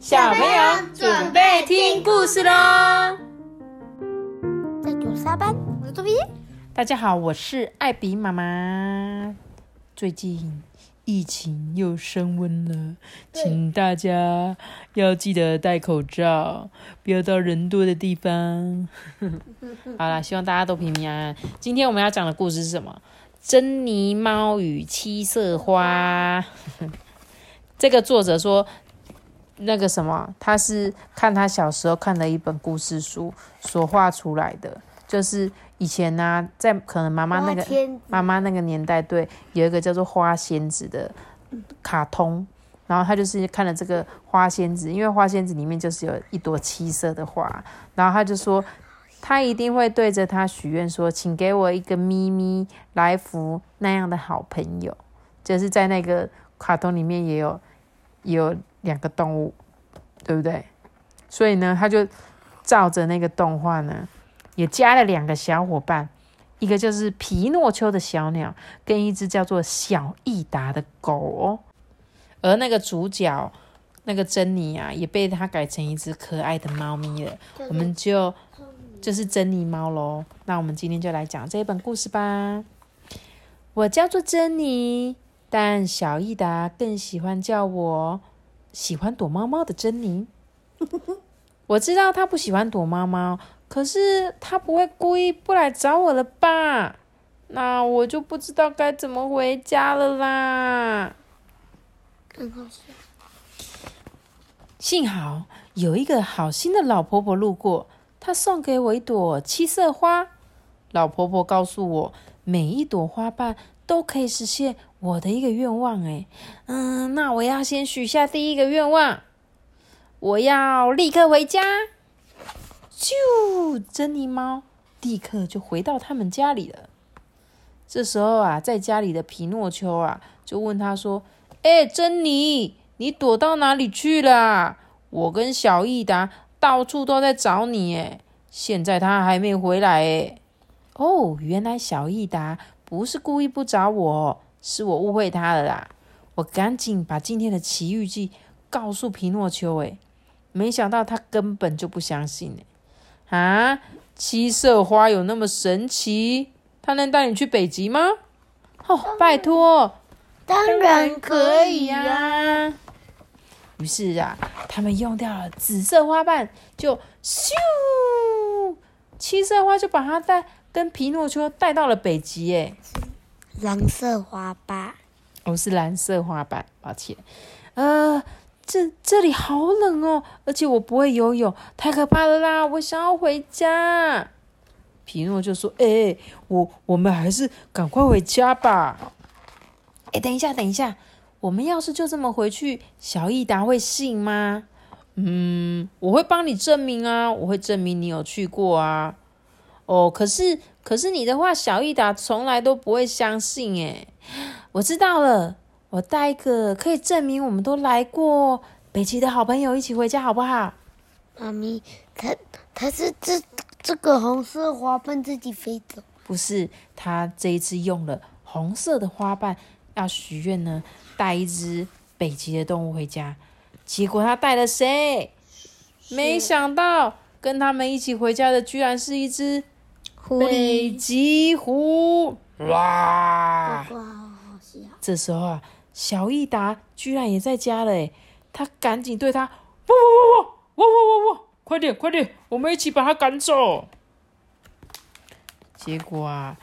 小朋友准备听故事喽！在九三班，我是周比。大家好，我是艾比妈妈。最近疫情又升温了，请大家要记得戴口罩，不要到人多的地方。好啦，希望大家都平平安安。今天我们要讲的故事是什么？珍妮猫与七色花。这个作者说。那个什么，他是看他小时候看的一本故事书所画出来的，就是以前呢，在可能妈妈那个妈妈那个年代，对，有一个叫做花仙子的卡通，然后他就是看了这个花仙子，因为花仙子里面就是有一朵七色的花，然后他就说他一定会对着他许愿说，请给我一个咪咪来福那样的好朋友，就是在那个卡通里面也有有。两个动物，对不对？所以呢，他就照着那个动画呢，也加了两个小伙伴，一个就是皮诺丘的小鸟，跟一只叫做小益达的狗哦。而那个主角那个珍妮啊，也被他改成一只可爱的猫咪了。我们就就是珍妮猫喽。那我们今天就来讲这一本故事吧。我叫做珍妮，但小益达更喜欢叫我。喜欢躲猫猫的珍妮，我知道他不喜欢躲猫猫，可是他不会故意不来找我了吧？那我就不知道该怎么回家了啦。幸好有一个好心的老婆婆路过，她送给我一朵七色花。老婆婆告诉我，每一朵花瓣。都可以实现我的一个愿望哎，嗯，那我要先许下第一个愿望，我要立刻回家。啾，珍妮猫立刻就回到他们家里了。这时候啊，在家里的皮诺丘啊，就问他说：“哎，珍妮，你躲到哪里去了？我跟小益达到处都在找你，哎，现在他还没回来，哎，哦，原来小益达。”不是故意不找我，是我误会他了啦！我赶紧把今天的奇遇记告诉皮诺丘，诶，没想到他根本就不相信，诶，啊，七色花有那么神奇？他能带你去北极吗？哦，拜托，当然可以呀！于是啊，他们用掉了紫色花瓣，就咻，七色花就把它带。跟皮诺丘带到了北极，哎，蓝色花瓣，哦，是蓝色花瓣，抱歉，呃，这这里好冷哦，而且我不会游泳，太可怕了啦，我想要回家。皮诺就说：“哎，我我们还是赶快回家吧。”哎，等一下，等一下，我们要是就这么回去，小益达会信吗？嗯，我会帮你证明啊，我会证明你有去过啊。哦，可是可是你的话，小益达从来都不会相信诶。我知道了，我带一个可以证明我们都来过北极的好朋友一起回家，好不好？妈咪，他他是这这个红色花瓣自己飞走？不是，他这一次用了红色的花瓣要许愿呢，带一只北极的动物回家。结果他带了谁？没想到跟他们一起回家的居然是一只。北极狐哇！这时候啊，小益达居然也在家了，他赶紧对他，哇哇哇哇哇哇哇哇，快点快点，我们一起把他赶走。结果啊，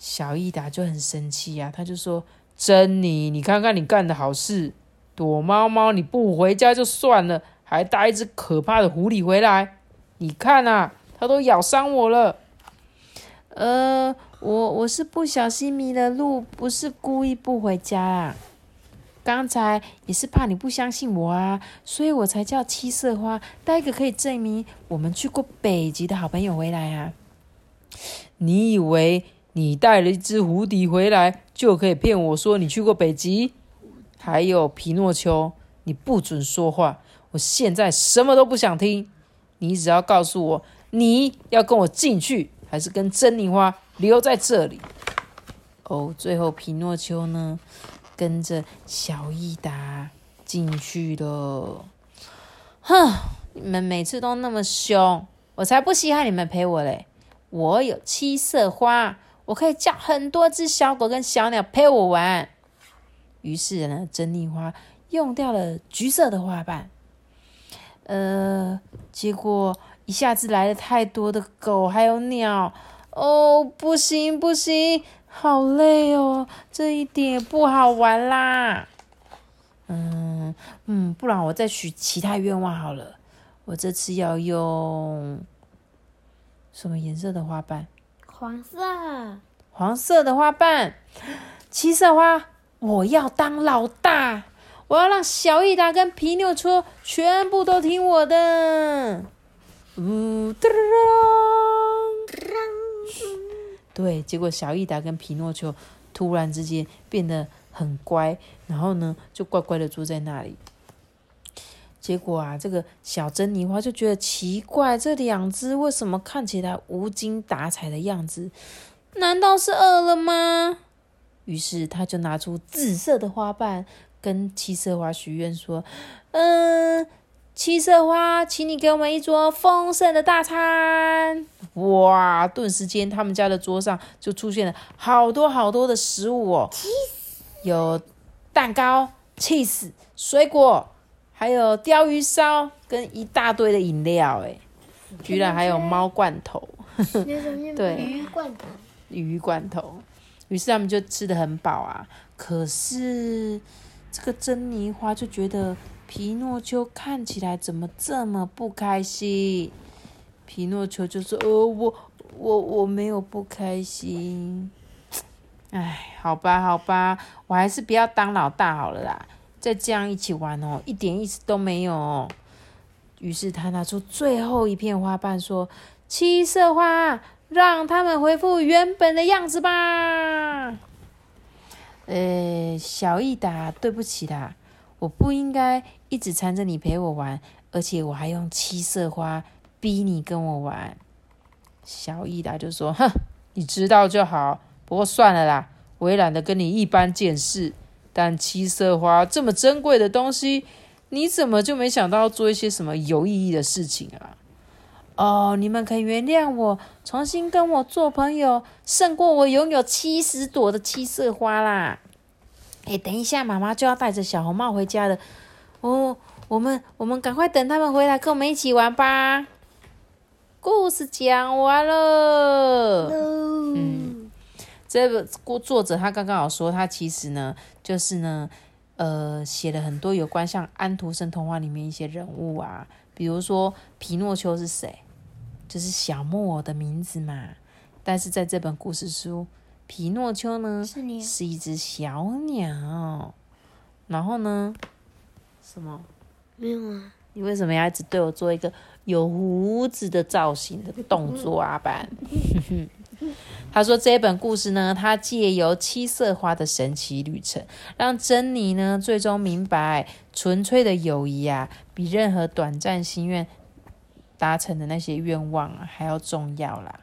小益达就很生气呀，他就说：“珍妮，你看看你干的好事，躲猫猫你不回家就算了，还带一只可怕的狐狸回来，你看啊，它都咬伤我了。”呃，我我是不小心迷了路，不是故意不回家啊。刚才也是怕你不相信我啊，所以我才叫七色花带一个可以证明我们去过北极的好朋友回来啊。你以为你带了一只蝴蝶回来就可以骗我说你去过北极？还有皮诺丘，你不准说话！我现在什么都不想听，你只要告诉我你要跟我进去。还是跟珍妮花留在这里哦。最后，皮诺丘呢，跟着小益达进去了。哼，你们每次都那么凶，我才不稀罕你们陪我嘞！我有七色花，我可以叫很多只小狗跟小鸟陪我玩。于是呢，珍妮花用掉了橘色的花瓣，呃，结果一下子来了太多的狗还有鸟，哦，不行不行，好累哦，这一点不好玩啦。嗯嗯，不然我再许其他愿望好了。我这次要用什么颜色的花瓣？黄色。黄色的花瓣，七色花。我要当老大，我要让小益达跟皮诺车全部都听我的。呜哒对，结果小益达跟皮诺丘突然之间变得很乖，然后呢，就乖乖的坐在那里。结果啊，这个小珍妮花就觉得奇怪，这两只为什么看起来无精打采的样子？难道是饿了吗？于是他就拿出紫色的花瓣，跟七色花许愿说：“嗯，七色花，请你给我们一桌丰盛的大餐。”哇！顿时间，他们家的桌上就出现了好多好多的食物哦，有蛋糕、cheese、水果，还有鲷鱼烧，跟一大堆的饮料。哎，居然还有猫罐头，对，鱼罐头，鱼罐头。于是他们就吃的很饱啊，可是这个珍妮花就觉得皮诺丘看起来怎么这么不开心？皮诺丘就说：“呃，我我我没有不开心。”哎，好吧，好吧，我还是不要当老大好了啦。再这样一起玩哦，一点意思都没有。于是他拿出最后一片花瓣说：“七色花。”让他们恢复原本的样子吧。呃，小益达，对不起啦，我不应该一直缠着你陪我玩，而且我还用七色花逼你跟我玩。小益达就说：“哼，你知道就好。不过算了啦，我也懒得跟你一般见识。但七色花这么珍贵的东西，你怎么就没想到做一些什么有意义的事情啊？”哦，你们可以原谅我，重新跟我做朋友，胜过我拥有七十朵的七色花啦！哎，等一下，妈妈就要带着小红帽回家了。哦，我们我们赶快等他们回来，跟我们一起玩吧。故事讲完了。嗯，这个故作者他刚刚好说，他其实呢，就是呢，呃，写了很多有关像安徒生童话里面一些人物啊。比如说，皮诺丘是谁？就是小木偶的名字嘛。但是在这本故事书，皮诺丘呢是一只小鸟。然后呢？什么？没有啊。你为什么要一直对我做一个有胡子的造型的动作啊？班？他说这本故事呢，它借由七色花的神奇旅程，让珍妮呢最终明白，纯粹的友谊啊，比任何短暂心愿达成的那些愿望啊还要重要啦。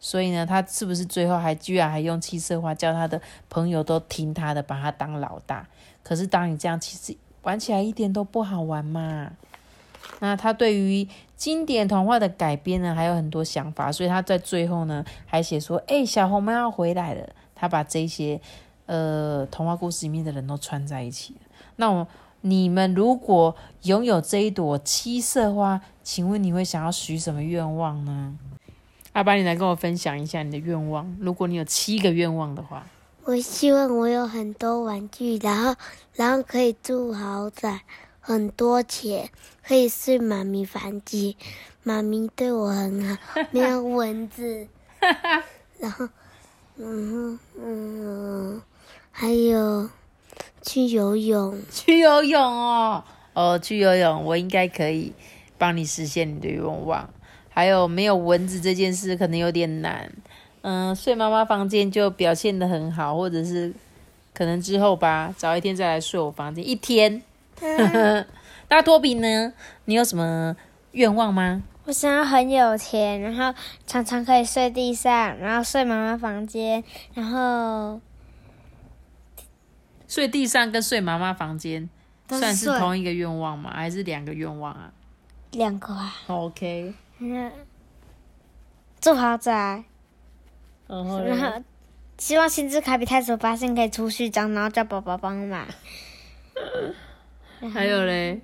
所以呢，他是不是最后还居然还用七色花叫他的朋友都听他的，把他当老大？可是当你这样，其实玩起来一点都不好玩嘛。那他对于经典童话的改编呢，还有很多想法，所以他在最后呢，还写说：“哎，小红帽要回来了。”他把这些呃童话故事里面的人都串在一起那我你们如果拥有这一朵七色花，请问你会想要许什么愿望呢？阿爸，你来跟我分享一下你的愿望。如果你有七个愿望的话，我希望我有很多玩具，然后然后可以住豪宅。很多钱可以睡妈咪房间，妈咪对我很好，没有蚊子。然后，嗯嗯，还有去游泳，去游泳哦，哦，去游泳，我应该可以帮你实现你的愿望。还有没有蚊子这件事可能有点难，嗯，睡妈妈房间就表现的很好，或者是可能之后吧，早一天再来睡我房间一天。那托比呢？你有什么愿望吗？我想要很有钱，然后常常可以睡地上，然后睡妈妈房间，然后睡地上跟睡妈妈房间算是同一个愿望吗？还是两个愿望啊？两个啊。OK，嗯，住豪宅，然后然后希望星之卡比太守发现可以出序章，然后叫宝宝帮买。还有嘞，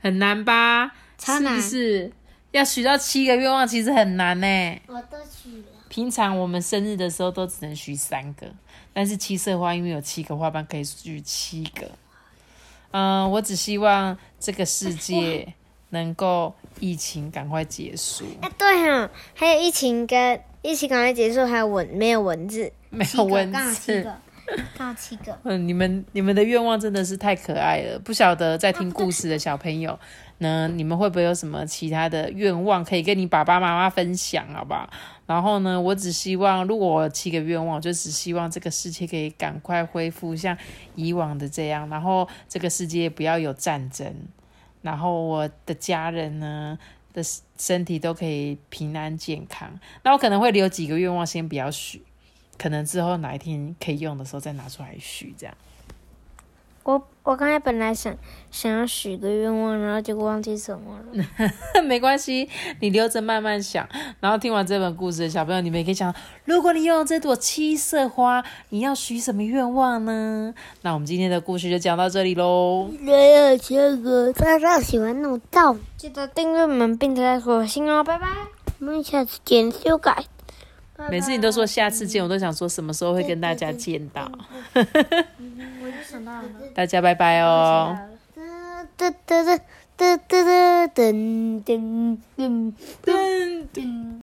很难吧？是超难不是？要许到七个愿望，其实很难呢。我都许了。平常我们生日的时候都只能许三个，但是七色花因为有七个花瓣可以许七个。嗯、我只希望这个世界 能够疫情赶快结束，哎，对哈、还有疫情跟疫情赶快结束，还有文没有文字，没有文刚好七字。个，刚好七个。嗯，你们你们的愿望真的是太可爱了，不晓得在听故事的小朋友呢，你们会不会有什么其他的愿望可以跟你爸爸妈妈分享，好不好？然后呢，我只希望，如果我有七个愿望，我就只希望这个世界可以赶快恢复像以往的这样，然后这个世界不要有战争，然后我的家人呢的身体都可以平安健康。那我可能会留几个愿望先不要许，可能之后哪一天可以用的时候再拿出来许，这样。我我刚才本来想想要许个愿望，然后结果忘记什么了。没关系，你留着慢慢想。然后听完这本故事的小朋友，你们也可以想，如果你拥有这朵七色花，你要许什么愿望呢？那我们今天的故事就讲到这里喽。没有这个，大家喜欢弄照，记得订阅我们，并且火星哦，拜拜。我们下次见，修改。每次你都说下次见，我都想说什么时候会跟大家见到。我就想到了。大家拜拜哦。噔噔噔噔噔噔噔噔噔。噔噔。